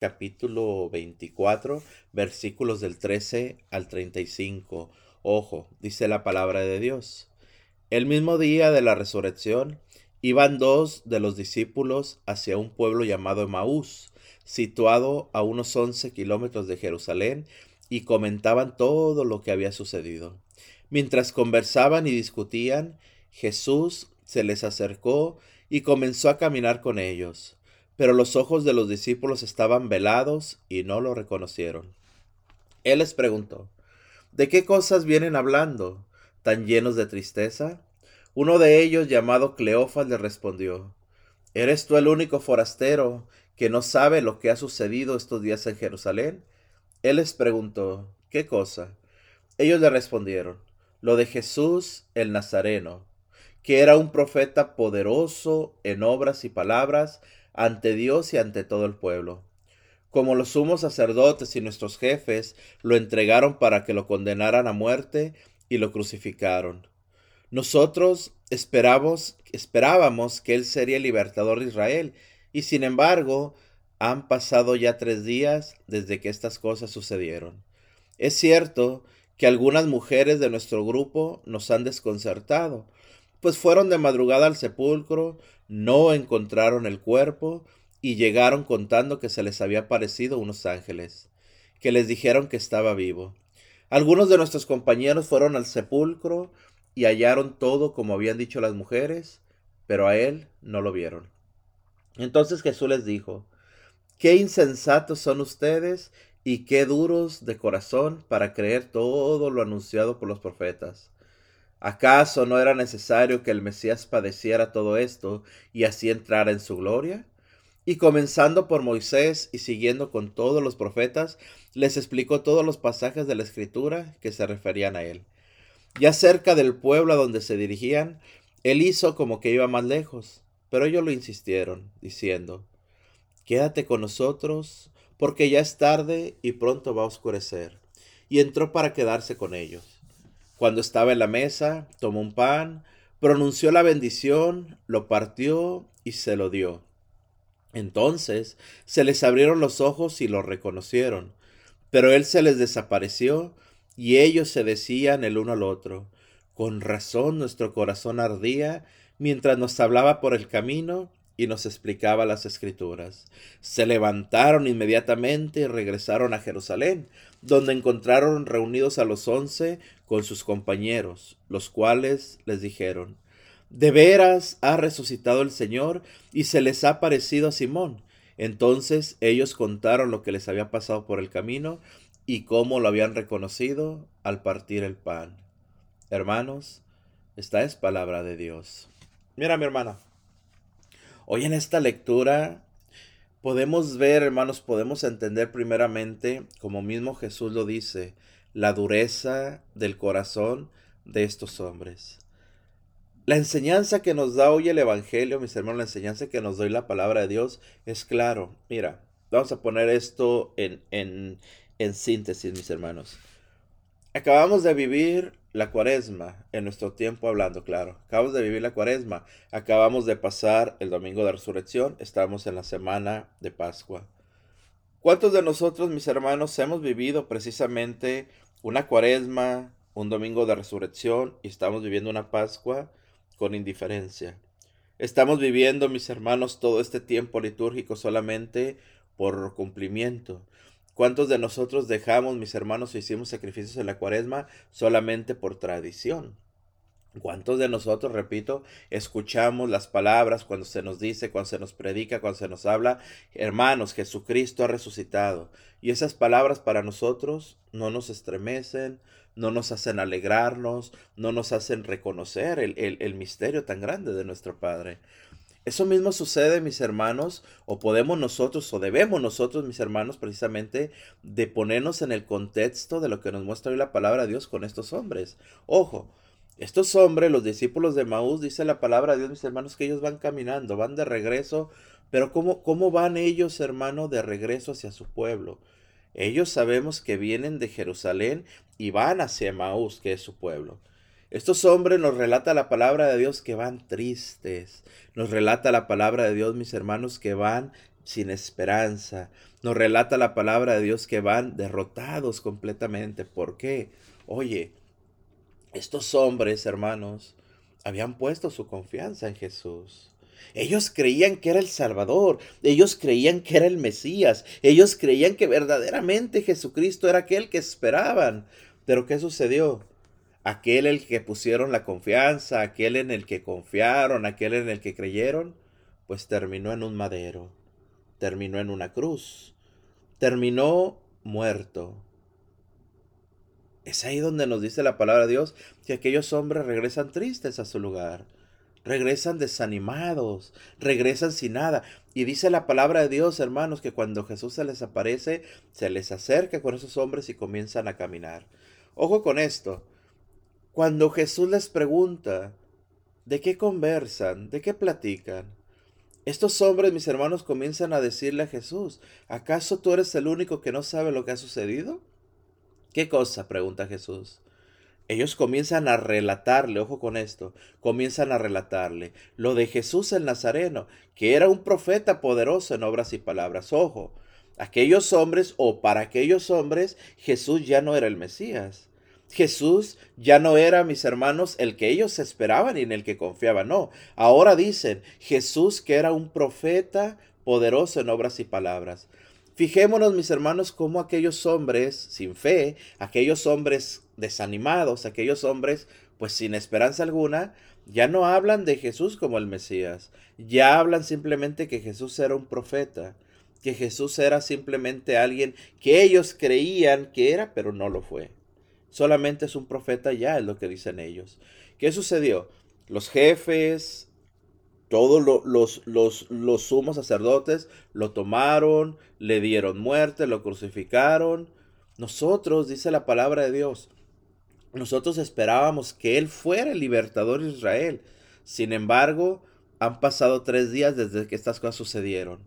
capítulo 24, versículos del 13 al 35. Ojo, dice la palabra de Dios. El mismo día de la resurrección, iban dos de los discípulos hacia un pueblo llamado Emaús, situado a unos 11 kilómetros de Jerusalén, y comentaban todo lo que había sucedido. Mientras conversaban y discutían, Jesús se les acercó y comenzó a caminar con ellos pero los ojos de los discípulos estaban velados y no lo reconocieron. Él les preguntó, ¿de qué cosas vienen hablando, tan llenos de tristeza? Uno de ellos, llamado Cleofas, le respondió, ¿Eres tú el único forastero que no sabe lo que ha sucedido estos días en Jerusalén? Él les preguntó, ¿qué cosa? Ellos le respondieron, lo de Jesús el Nazareno, que era un profeta poderoso en obras y palabras, ante Dios y ante todo el pueblo. Como los sumos sacerdotes y nuestros jefes lo entregaron para que lo condenaran a muerte y lo crucificaron. Nosotros esperamos, esperábamos que Él sería el libertador de Israel, y sin embargo, han pasado ya tres días desde que estas cosas sucedieron. Es cierto que algunas mujeres de nuestro grupo nos han desconcertado, pues fueron de madrugada al sepulcro, no encontraron el cuerpo y llegaron contando que se les había aparecido unos ángeles, que les dijeron que estaba vivo. Algunos de nuestros compañeros fueron al sepulcro y hallaron todo como habían dicho las mujeres, pero a él no lo vieron. Entonces Jesús les dijo, Qué insensatos son ustedes y qué duros de corazón para creer todo lo anunciado por los profetas. ¿Acaso no era necesario que el Mesías padeciera todo esto y así entrara en su gloria? Y comenzando por Moisés y siguiendo con todos los profetas, les explicó todos los pasajes de la escritura que se referían a él. Ya cerca del pueblo a donde se dirigían, él hizo como que iba más lejos, pero ellos lo insistieron, diciendo, Quédate con nosotros, porque ya es tarde y pronto va a oscurecer. Y entró para quedarse con ellos. Cuando estaba en la mesa, tomó un pan, pronunció la bendición, lo partió y se lo dio. Entonces se les abrieron los ojos y lo reconocieron, pero él se les desapareció y ellos se decían el uno al otro, con razón nuestro corazón ardía mientras nos hablaba por el camino y nos explicaba las escrituras. Se levantaron inmediatamente y regresaron a Jerusalén, donde encontraron reunidos a los once con sus compañeros, los cuales les dijeron, De veras ha resucitado el Señor y se les ha parecido a Simón. Entonces ellos contaron lo que les había pasado por el camino y cómo lo habían reconocido al partir el pan. Hermanos, esta es palabra de Dios. Mira mi hermana, Hoy en esta lectura podemos ver, hermanos, podemos entender primeramente, como mismo Jesús lo dice, la dureza del corazón de estos hombres. La enseñanza que nos da hoy el Evangelio, mis hermanos, la enseñanza que nos da la palabra de Dios es claro. Mira, vamos a poner esto en, en, en síntesis, mis hermanos. Acabamos de vivir la cuaresma, en nuestro tiempo hablando, claro. Acabamos de vivir la cuaresma, acabamos de pasar el domingo de resurrección, estamos en la semana de Pascua. ¿Cuántos de nosotros, mis hermanos, hemos vivido precisamente una cuaresma, un domingo de resurrección y estamos viviendo una Pascua con indiferencia? Estamos viviendo, mis hermanos, todo este tiempo litúrgico solamente por cumplimiento. ¿Cuántos de nosotros dejamos, mis hermanos, o hicimos sacrificios en la cuaresma solamente por tradición? ¿Cuántos de nosotros, repito, escuchamos las palabras cuando se nos dice, cuando se nos predica, cuando se nos habla, hermanos, Jesucristo ha resucitado? Y esas palabras para nosotros no nos estremecen, no nos hacen alegrarnos, no nos hacen reconocer el, el misterio tan grande de nuestro Padre. Eso mismo sucede, mis hermanos, o podemos nosotros, o debemos nosotros, mis hermanos, precisamente, de ponernos en el contexto de lo que nos muestra hoy la palabra de Dios con estos hombres. Ojo, estos hombres, los discípulos de Maús, dice la palabra de Dios, mis hermanos, que ellos van caminando, van de regreso, pero ¿cómo, cómo van ellos, hermano, de regreso hacia su pueblo? Ellos sabemos que vienen de Jerusalén y van hacia Maús, que es su pueblo. Estos hombres nos relata la palabra de Dios que van tristes. Nos relata la palabra de Dios, mis hermanos, que van sin esperanza, Nos relata la palabra de Dios que van derrotados completamente. ¿Por qué? Oye, estos hombres, hermanos, habían puesto su confianza en Jesús. Ellos creían que era el Salvador, ellos creían que era el Mesías, ellos creían que verdaderamente Jesucristo era aquel que esperaban. Pero ¿qué sucedió? Aquel en el que pusieron la confianza, aquel en el que confiaron, aquel en el que creyeron, pues terminó en un madero, terminó en una cruz, terminó muerto. Es ahí donde nos dice la palabra de Dios que aquellos hombres regresan tristes a su lugar regresan desanimados, regresan sin nada. Y dice la palabra de Dios, hermanos, que cuando Jesús se les aparece, se les acerca con esos hombres y comienzan a caminar. Ojo con esto. Cuando Jesús les pregunta, ¿de qué conversan? ¿De qué platican? Estos hombres, mis hermanos, comienzan a decirle a Jesús, ¿acaso tú eres el único que no sabe lo que ha sucedido? ¿Qué cosa? pregunta Jesús ellos comienzan a relatarle, ojo con esto, comienzan a relatarle lo de Jesús el Nazareno, que era un profeta poderoso en obras y palabras. Ojo, aquellos hombres o para aquellos hombres Jesús ya no era el Mesías. Jesús ya no era, mis hermanos, el que ellos esperaban y en el que confiaban. No, ahora dicen Jesús que era un profeta poderoso en obras y palabras. Fijémonos, mis hermanos, cómo aquellos hombres sin fe, aquellos hombres desanimados, aquellos hombres pues sin esperanza alguna, ya no hablan de Jesús como el Mesías, ya hablan simplemente que Jesús era un profeta, que Jesús era simplemente alguien que ellos creían que era, pero no lo fue. Solamente es un profeta ya, es lo que dicen ellos. ¿Qué sucedió? Los jefes, todos los, los, los sumos sacerdotes lo tomaron, le dieron muerte, lo crucificaron. Nosotros, dice la palabra de Dios, nosotros esperábamos que Él fuera el libertador de Israel. Sin embargo, han pasado tres días desde que estas cosas sucedieron.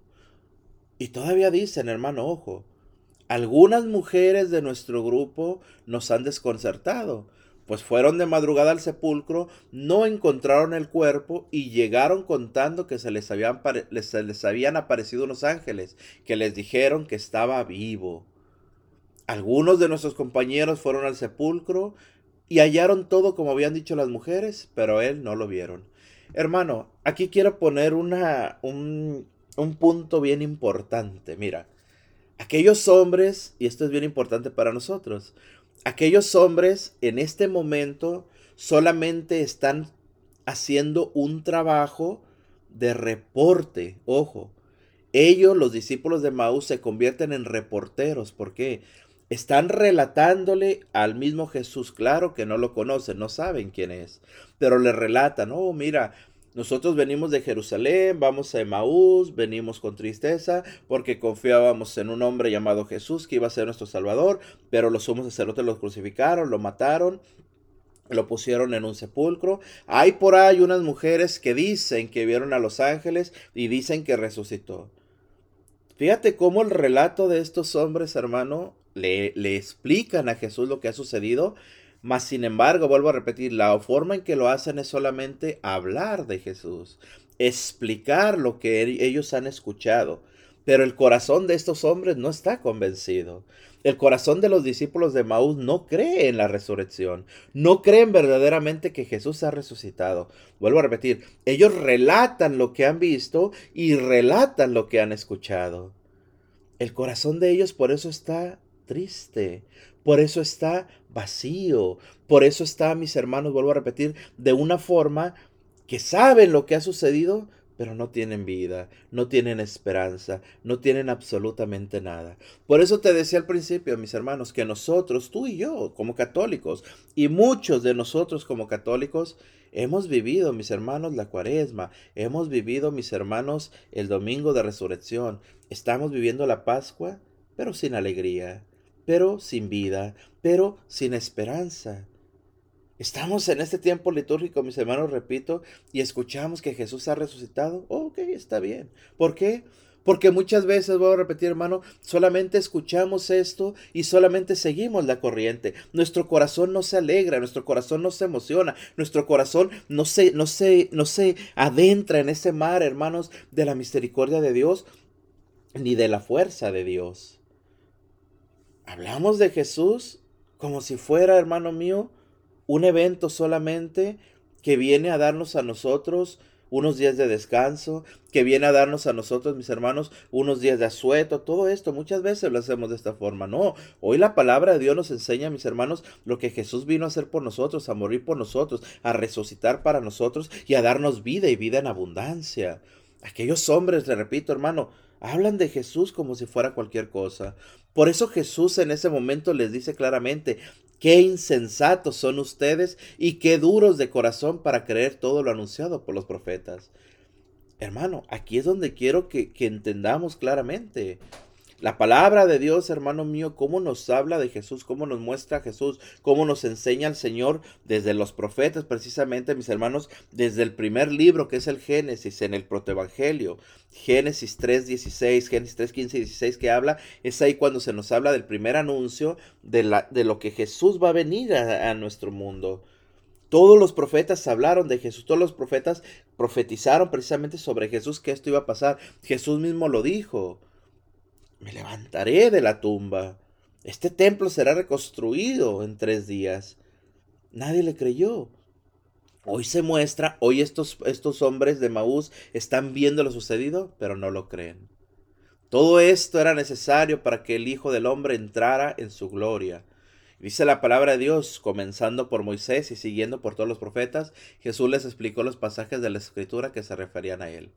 Y todavía dicen, hermano, ojo, algunas mujeres de nuestro grupo nos han desconcertado pues fueron de madrugada al sepulcro, no encontraron el cuerpo y llegaron contando que se les habían, aparecido unos ángeles que les dijeron que estaba vivo. Algunos de nuestros compañeros fueron al sepulcro y hallaron todo como habían dicho las mujeres, pero él no lo vieron. Hermano, aquí quiero poner un punto bien importante. Mira, aquellos hombres, y esto es bien importante para nosotros, aquellos hombres en este momento solamente están haciendo un trabajo de reporte, ojo. Ellos, los discípulos de Maús, se convierten en reporteros. ¿Por qué? Están relatándole al mismo Jesús. Claro que no lo conocen, no saben quién es, pero le relatan, oh, mira, nosotros venimos de Jerusalén, vamos a Emaús, venimos con tristeza porque confiábamos en un hombre llamado Jesús que iba a ser nuestro Salvador, pero los sumos sacerdotes lo crucificaron, lo mataron, lo pusieron en un sepulcro. Hay por ahí unas mujeres que dicen que vieron a los ángeles y dicen que resucitó. Fíjate cómo el relato de estos hombres, hermano, le, le explican a Jesús lo que ha sucedido mas, sin embargo, vuelvo a repetir, la forma en que lo hacen es solamente hablar de Jesús, explicar lo que ellos han escuchado. Pero el corazón de estos hombres no está convencido. El corazón de los discípulos de Maús no cree en la resurrección. No creen verdaderamente que Jesús ha resucitado. Vuelvo a repetir, ellos relatan lo que han visto y relatan lo que han escuchado. El corazón de ellos por eso está triste, por eso está vacío. Por eso está, mis hermanos, vuelvo a repetir, de una forma que saben lo que ha sucedido, pero no tienen vida, no tienen esperanza, no tienen absolutamente nada. Por eso te decía al principio, mis hermanos, que nosotros, tú y yo, como católicos, y muchos de nosotros como católicos, hemos vivido, mis hermanos, la cuaresma, hemos vivido, mis hermanos, el domingo de resurrección, estamos viviendo la Pascua, pero sin alegría pero sin vida, pero sin esperanza. Estamos en este tiempo litúrgico, mis hermanos, repito, y escuchamos que Jesús ha resucitado. ok, está bien. ¿Por qué? Porque muchas veces, voy a repetir, hermano, solamente escuchamos esto y solamente seguimos la corriente. Nuestro corazón no se alegra, nuestro corazón no se emociona, nuestro corazón no se, no se, no se adentra en ese mar, hermanos, de la misericordia de Dios ni de la fuerza de Dios. Hablamos de Jesús como si fuera, hermano mío, un evento solamente que viene a darnos a nosotros unos días de descanso, que viene a darnos a nosotros, mis hermanos, unos días de asueto, todo esto, muchas veces lo hacemos de esta forma. No, hoy la palabra de Dios nos enseña, mis hermanos, lo que Jesús vino a hacer por nosotros, a morir por nosotros, a resucitar para nosotros y a darnos vida y vida en abundancia. Aquellos hombres, le repito, hermano, hablan de Jesús como si fuera cualquier cosa. Por eso Jesús en ese momento les dice claramente, Qué insensatos son ustedes y qué duros de corazón para creer todo lo anunciado por los profetas. Hermano, aquí es donde quiero que, que entendamos claramente. La palabra de Dios, hermano mío, cómo nos habla de Jesús, cómo nos muestra Jesús, cómo nos enseña el Señor desde los profetas, precisamente, mis hermanos, desde el primer libro que es el Génesis, en el protoevangelio, Génesis 3, 16, Génesis 3, 15 y 16 que habla, es ahí cuando se nos habla del primer anuncio de lo que Jesús va a venir a, a nuestro mundo. Todos los profetas hablaron de Jesús, todos los profetas profetizaron precisamente sobre Jesús que esto iba a pasar. Jesús mismo lo dijo me levantaré de la tumba. Este templo será reconstruido en tres días. Nadie le creyó. Hoy se muestra, hoy estos, estos hombres de Maús están viendo lo sucedido, pero no lo creen. Todo esto era necesario para que el Hijo del Hombre entrara en su gloria. Dice la palabra de Dios, comenzando por Moisés y siguiendo por todos los profetas, Jesús les explicó los pasajes de la Escritura que se referían a él.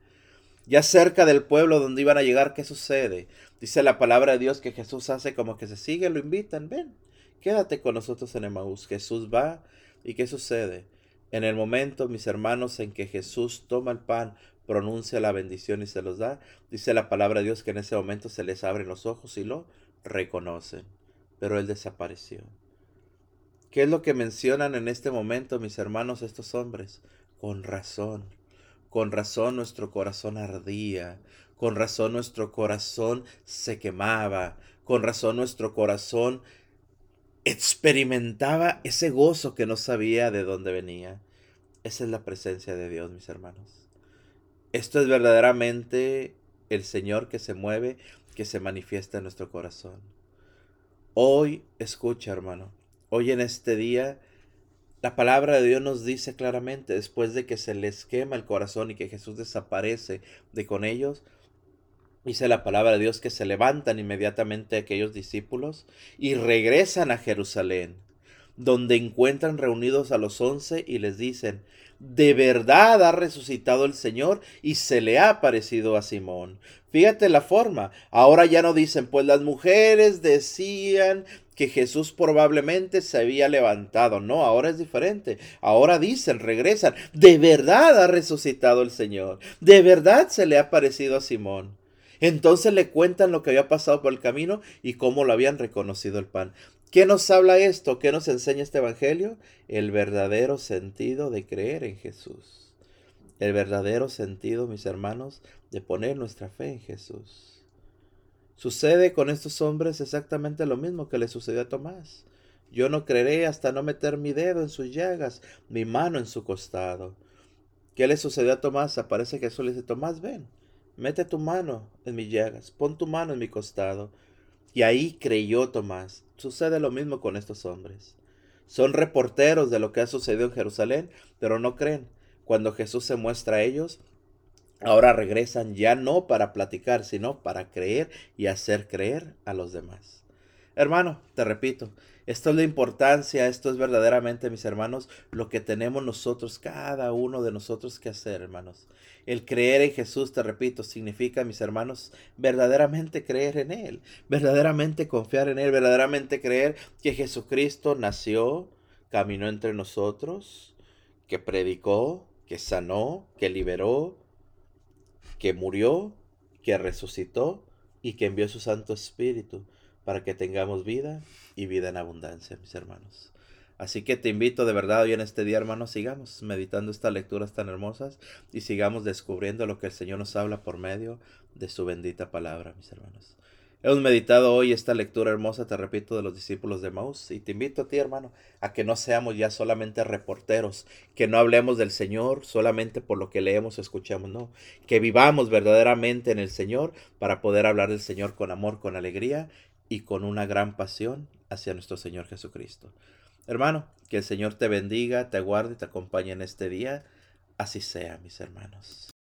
Ya cerca del pueblo donde iban a llegar, ¿qué sucede? Dice la palabra de Dios que Jesús hace como que se sigue, lo invitan, ven, quédate con nosotros en Emaús. Jesús va y ¿qué sucede? En el momento, mis hermanos, en que Jesús toma el pan, pronuncia la bendición y se los da, dice la palabra de Dios que en ese momento se les abren los ojos y lo reconocen. Pero él desapareció. ¿Qué es lo que mencionan en este momento, mis hermanos, estos hombres? Con razón con razón nuestro corazón ardía, con razón nuestro corazón se quemaba, con razón nuestro corazón experimentaba ese gozo que no sabía de dónde venía. Esa es la presencia de Dios, mis hermanos. Esto es verdaderamente el Señor que se mueve, que se manifiesta en nuestro corazón. Hoy, escucha, hermano, hoy en este día la palabra de Dios nos dice claramente, después de que se les quema el corazón y que Jesús desaparece de con ellos, dice la palabra de Dios que se levantan inmediatamente aquellos discípulos y regresan a Jerusalén, donde encuentran reunidos a los once y les dicen, de verdad ha resucitado el Señor y se le ha aparecido a Simón. Fíjate la forma. Ahora ya no dicen, pues las mujeres decían que Jesús probablemente se había levantado. No, ahora es diferente. Ahora dicen, regresan, de verdad ha resucitado el Señor. De verdad se le ha aparecido a Simón. Entonces le cuentan lo que había pasado por el camino y cómo lo habían reconocido el pan. ¿Qué nos habla esto? ¿Qué nos enseña este Evangelio? El verdadero sentido de creer en Jesús. El verdadero sentido, mis hermanos, de poner nuestra fe en Jesús. Sucede con estos hombres exactamente lo mismo que le sucedió a Tomás. Yo no creeré hasta no meter mi dedo en sus llagas, mi mano en su costado. ¿Qué le sucedió a Tomás? Aparece Jesús le dice, Tomás, ven, mete tu mano en mis llagas, pon tu mano en mi costado. Y ahí creyó Tomás. Sucede lo mismo con estos hombres. Son reporteros de lo que ha sucedido en Jerusalén, pero no creen. Cuando Jesús se muestra a ellos, ahora regresan ya no para platicar, sino para creer y hacer creer a los demás. Hermano, te repito, esto es la importancia, esto es verdaderamente, mis hermanos, lo que tenemos nosotros, cada uno de nosotros que hacer, hermanos. El creer en Jesús, te repito, significa, mis hermanos, verdaderamente creer en Él, verdaderamente confiar en Él, verdaderamente creer que Jesucristo nació, caminó entre nosotros, que predicó, que sanó, que liberó, que murió, que resucitó y que envió su Santo Espíritu para que tengamos vida y vida en abundancia, mis hermanos. Así que te invito de verdad hoy en este día, hermanos, sigamos meditando estas lecturas tan hermosas y sigamos descubriendo lo que el Señor nos habla por medio de su bendita palabra, mis hermanos. Hemos meditado hoy esta lectura hermosa, te repito, de los discípulos de Maús y te invito a ti, hermano, a que no seamos ya solamente reporteros, que no hablemos del Señor solamente por lo que leemos o escuchamos, no, que vivamos verdaderamente en el Señor para poder hablar del Señor con amor, con alegría y con una gran pasión hacia nuestro Señor Jesucristo. Hermano, que el Señor te bendiga, te guarde y te acompañe en este día. Así sea, mis hermanos.